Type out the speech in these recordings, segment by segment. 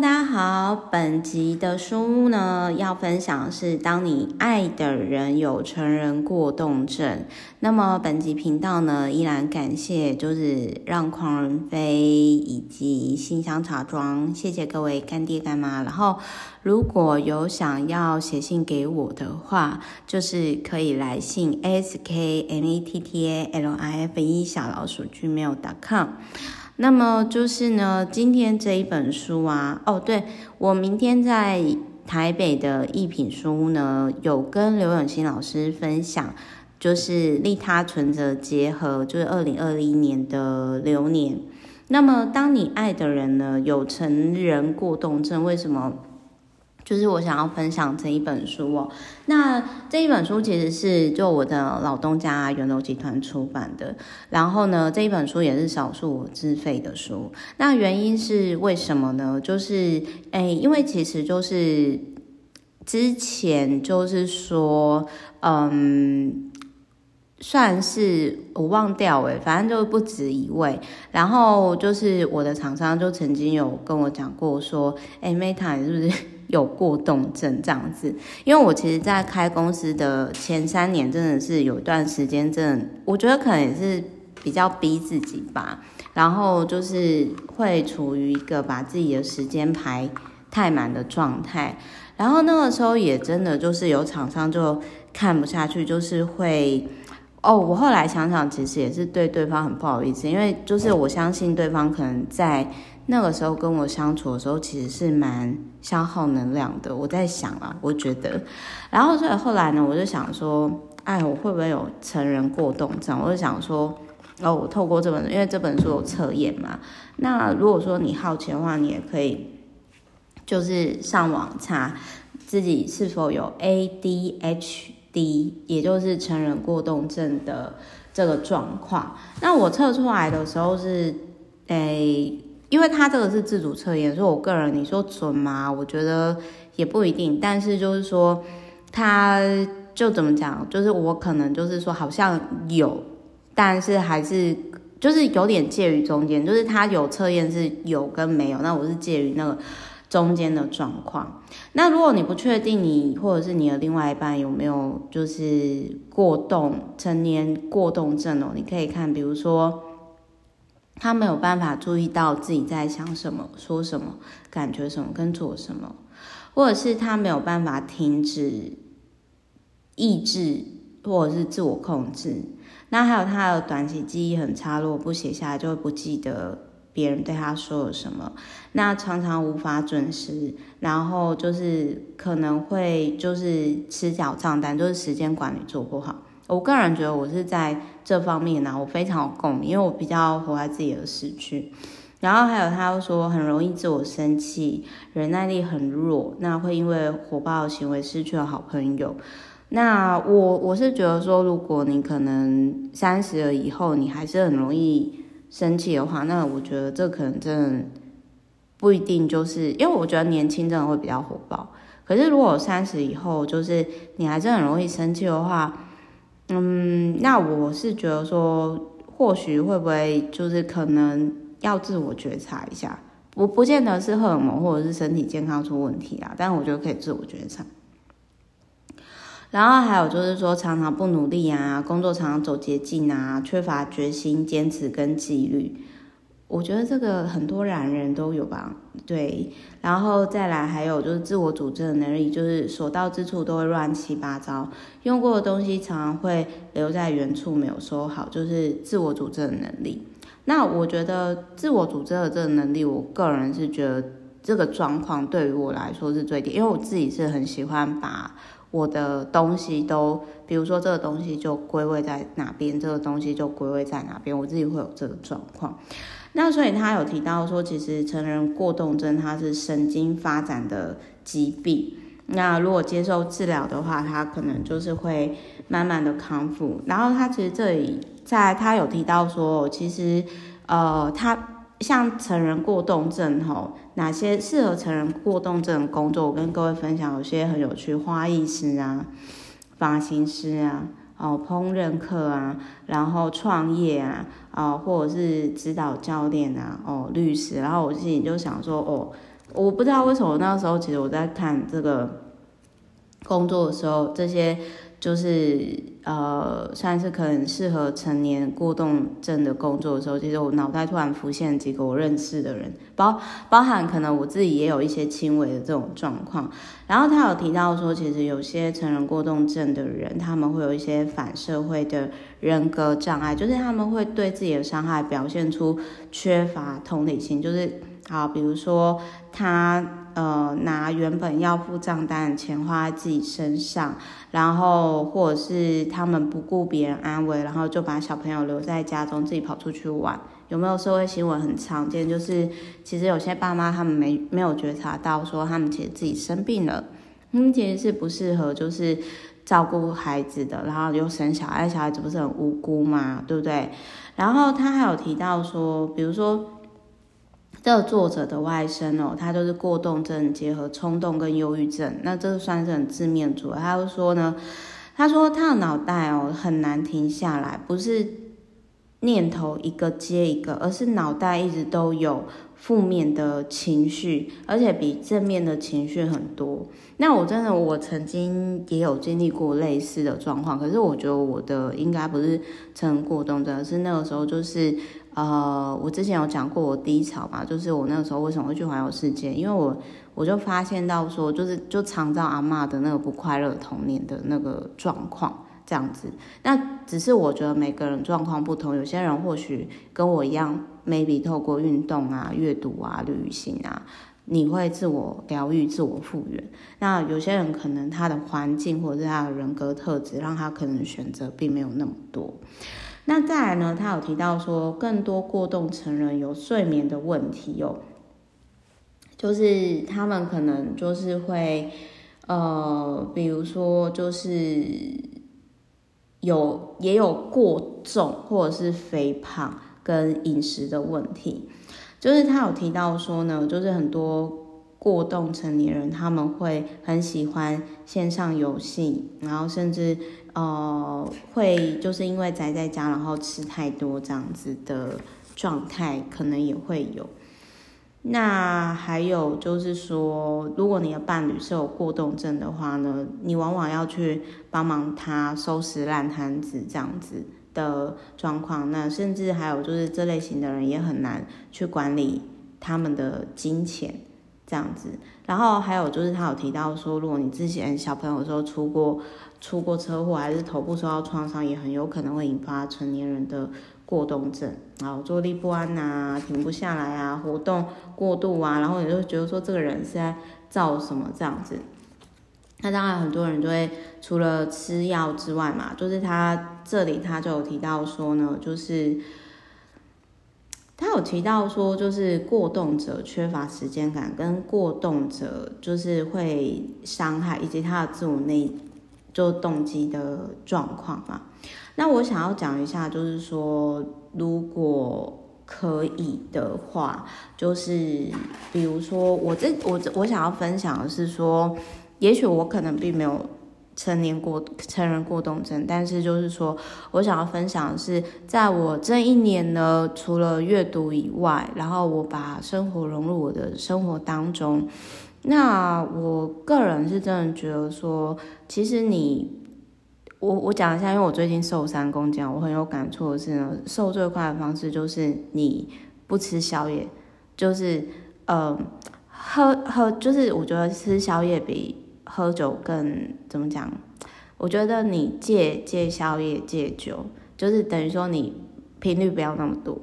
大家好。本集的书呢，要分享是当你爱的人有成人过动症。那么本集频道呢，依然感谢就是让狂人飞以及信箱茶庄，谢谢各位干爹干妈。然后如果有想要写信给我的话，就是可以来信 s k m e t t a l i f e 小老鼠 gmail.com。那么就是呢，今天这一本书啊，哦，对，我明天在台北的艺品书屋呢，有跟刘永新老师分享，就是利他存折结合，就是二零二一年的流年。那么，当你爱的人呢，有成人过动症，为什么？就是我想要分享这一本书哦，那这一本书其实是就我的老东家远流集团出版的，然后呢，这一本书也是少数我自费的书。那原因是为什么呢？就是诶，因为其实就是之前就是说，嗯，算是我忘掉诶，反正就不止一位。然后就是我的厂商就曾经有跟我讲过说，诶，Meta 你是不是？有过动症这样子，因为我其实，在开公司的前三年，真的是有一段时间，真的，我觉得可能也是比较逼自己吧，然后就是会处于一个把自己的时间排太满的状态，然后那个时候也真的就是有厂商就看不下去，就是会，哦，我后来想想，其实也是对对方很不好意思，因为就是我相信对方可能在。那个时候跟我相处的时候，其实是蛮消耗能量的。我在想啊，我觉得，然后所以后来呢，我就想说，哎，我会不会有成人过动症？我就想说，哦，我透过这本，因为这本书有测验嘛。那如果说你好奇的话，你也可以，就是上网查自己是否有 ADHD，也就是成人过动症的这个状况。那我测出来的时候是，诶。因为他这个是自主测验，所以我个人你说准吗？我觉得也不一定。但是就是说，他就怎么讲，就是我可能就是说好像有，但是还是就是有点介于中间，就是他有测验是有跟没有，那我是介于那个中间的状况。那如果你不确定你或者是你的另外一半有没有就是过动成年过动症哦，你可以看，比如说。他没有办法注意到自己在想什么、说什么、感觉什么跟做什么，或者是他没有办法停止意志，或者是自我控制。那还有他的短期记忆很差，如果不写下来就会不记得别人对他说了什么。那常常无法准时，然后就是可能会就是吃缴账单，就是时间管理做不好。我个人觉得我是在这方面呢，我非常有共鸣，因为我比较活在自己的时区。然后还有他又说很容易自我生气，忍耐力很弱，那会因为火爆的行为失去了好朋友。那我我是觉得说，如果你可能三十了以后，你还是很容易生气的话，那我觉得这可能真的不一定，就是因为我觉得年轻真的会比较火爆。可是如果三十以后，就是你还是很容易生气的话。嗯，那我是觉得说，或许会不会就是可能要自我觉察一下，不不见得是荷尔蒙或者是身体健康出问题啊，但我觉得可以自我觉察。然后还有就是说，常常不努力啊，工作常常走捷径啊，缺乏决心、坚持跟纪律。我觉得这个很多懒人都有吧，对，然后再来还有就是自我组织的能力，就是所到之处都会乱七八糟，用过的东西常常会留在原处没有收好，就是自我组织的能力。那我觉得自我组织的这个能力，我个人是觉得这个状况对于我来说是最低，因为我自己是很喜欢把我的东西都，比如说这个东西就归位在哪边，这个东西就归位在哪边，我自己会有这个状况。那所以他有提到说，其实成人过动症它是神经发展的疾病。那如果接受治疗的话，他可能就是会慢慢的康复。然后他其实这里在他有提到说，其实呃，他像成人过动症吼，哪些适合成人过动症的工作？我跟各位分享，有些很有趣，花艺师啊，发型师啊。哦，烹饪课啊，然后创业啊，啊、哦，或者是指导教练啊，哦，律师，然后我自己就想说，哦，我不知道为什么那时候，其实我在看这个工作的时候，这些。就是呃，算是可能适合成年过动症的工作的时候，其实我脑袋突然浮现几个我认识的人，包包含可能我自己也有一些轻微的这种状况。然后他有提到说，其实有些成人过动症的人，他们会有一些反社会的人格障碍，就是他们会对自己的伤害表现出缺乏同理心，就是好，比如说他。呃，拿原本要付账单的钱花在自己身上，然后或者是他们不顾别人安危，然后就把小朋友留在家中，自己跑出去玩。有没有社会新闻很常见？就是其实有些爸妈他们没没有觉察到，说他们其实自己生病了，他们其实是不适合就是照顾孩子的，然后又生小孩，小孩子不是很无辜嘛，对不对？然后他还有提到说，比如说。这个作者的外甥哦，他就是过动症结合冲动跟忧郁症，那这算是很字面主。他就说呢，他说他的脑袋哦很难停下来，不是念头一个接一个，而是脑袋一直都有负面的情绪，而且比正面的情绪很多。那我真的我曾经也有经历过类似的状况，可是我觉得我的应该不是成过动症，而是那个时候就是。呃，我之前有讲过我低潮嘛，就是我那个时候为什么会去环游世界，因为我我就发现到说，就是就常常阿嬷的那个不快乐童年的那个状况这样子。那只是我觉得每个人状况不同，有些人或许跟我一样，maybe 透过运动啊、阅读啊、旅行啊，你会自我疗愈、自我复原。那有些人可能他的环境或者是他的人格特质，让他可能选择并没有那么多。那再来呢？他有提到说，更多过动成人有睡眠的问题哦，就是他们可能就是会，呃，比如说就是有也有过重或者是肥胖跟饮食的问题，就是他有提到说呢，就是很多。过动成年人他们会很喜欢线上游戏，然后甚至呃会就是因为宅在家，然后吃太多这样子的状态，可能也会有。那还有就是说，如果你的伴侣是有过动症的话呢，你往往要去帮忙他收拾烂摊子这样子的状况。那甚至还有就是这类型的人也很难去管理他们的金钱。这样子，然后还有就是他有提到说，如果你之前小朋友的时候出过出过车祸，还是头部受到创伤，也很有可能会引发成年人的过动症，然后坐立不安啊，停不下来啊，活动过度啊，然后你就觉得说这个人是在造什么这样子。那当然很多人就会除了吃药之外嘛，就是他这里他就有提到说呢，就是。他有提到说，就是过动者缺乏时间感，跟过动者就是会伤害，以及他的自我内就动机的状况嘛。那我想要讲一下，就是说，如果可以的话，就是比如说我这我我想要分享的是说，也许我可能并没有。成年过成人过动症，但是就是说，我想要分享的是，在我这一年呢，除了阅读以外，然后我把生活融入我的生活当中。那我个人是真的觉得说，其实你，我我讲一下，因为我最近瘦三公斤，我很有感触的是呢，瘦最快的方式就是你不吃宵夜，就是呃喝喝，就是我觉得吃宵夜比。喝酒更怎么讲？我觉得你戒戒宵夜、戒酒，就是等于说你频率不要那么多，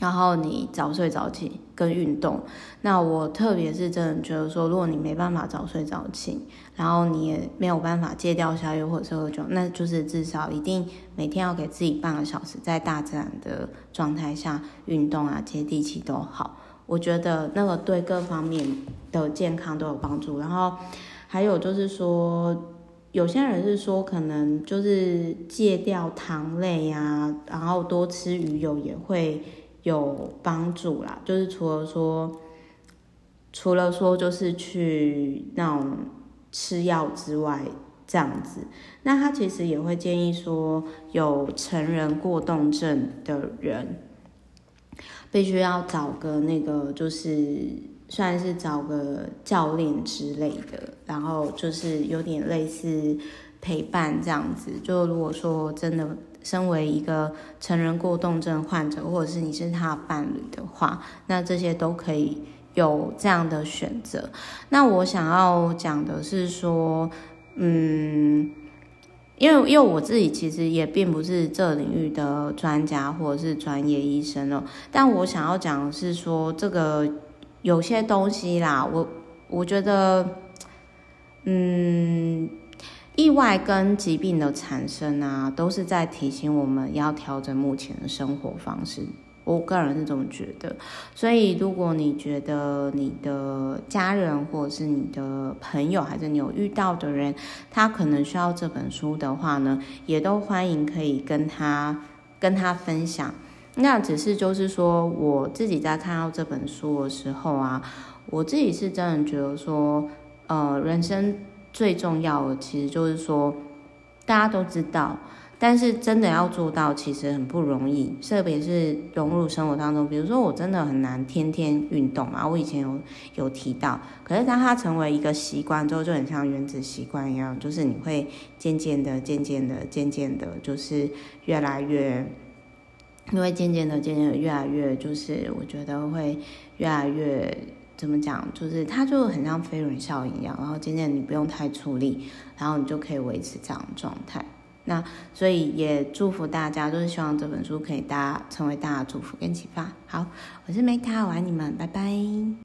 然后你早睡早起跟运动。那我特别是真的觉得说，如果你没办法早睡早起，然后你也没有办法戒掉宵夜或者是喝酒，那就是至少一定每天要给自己半个小时在大自然的状态下运动啊，接地气都好。我觉得那个对各方面的健康都有帮助。然后。还有就是说，有些人是说可能就是戒掉糖类呀，然后多吃鱼油也会有帮助啦。就是除了说，除了说就是去那种吃药之外，这样子，那他其实也会建议说，有成人过动症的人，必须要找个那个就是。算是找个教练之类的，然后就是有点类似陪伴这样子。就如果说真的身为一个成人过动症患者，或者是你是他的伴侣的话，那这些都可以有这样的选择。那我想要讲的是说，嗯。因为，因为我自己其实也并不是这领域的专家或者是专业医生哦，但我想要讲的是说，这个有些东西啦，我我觉得，嗯，意外跟疾病的产生啊，都是在提醒我们要调整目前的生活方式。我个人是这么觉得，所以如果你觉得你的家人或者是你的朋友，还是你有遇到的人，他可能需要这本书的话呢，也都欢迎可以跟他跟他分享。那只是就是说，我自己在看到这本书的时候啊，我自己是真的觉得说，呃，人生最重要的其实就是说，大家都知道。但是真的要做到，其实很不容易，特别是融入生活当中。比如说，我真的很难天天运动嘛。我以前有有提到，可是当它成为一个习惯之后，就很像原子习惯一样，就是你会渐渐的、渐渐的、渐渐的，就是越来越，因为渐渐的、渐渐的越来越，就是我觉得会越来越怎么讲，就是它就很像飞轮效应一样，然后渐渐你不用太出力，然后你就可以维持这样的状态。那所以也祝福大家，就是希望这本书可以大家成为大家祝福跟启发。好，我是 Meta，我爱你们，拜拜。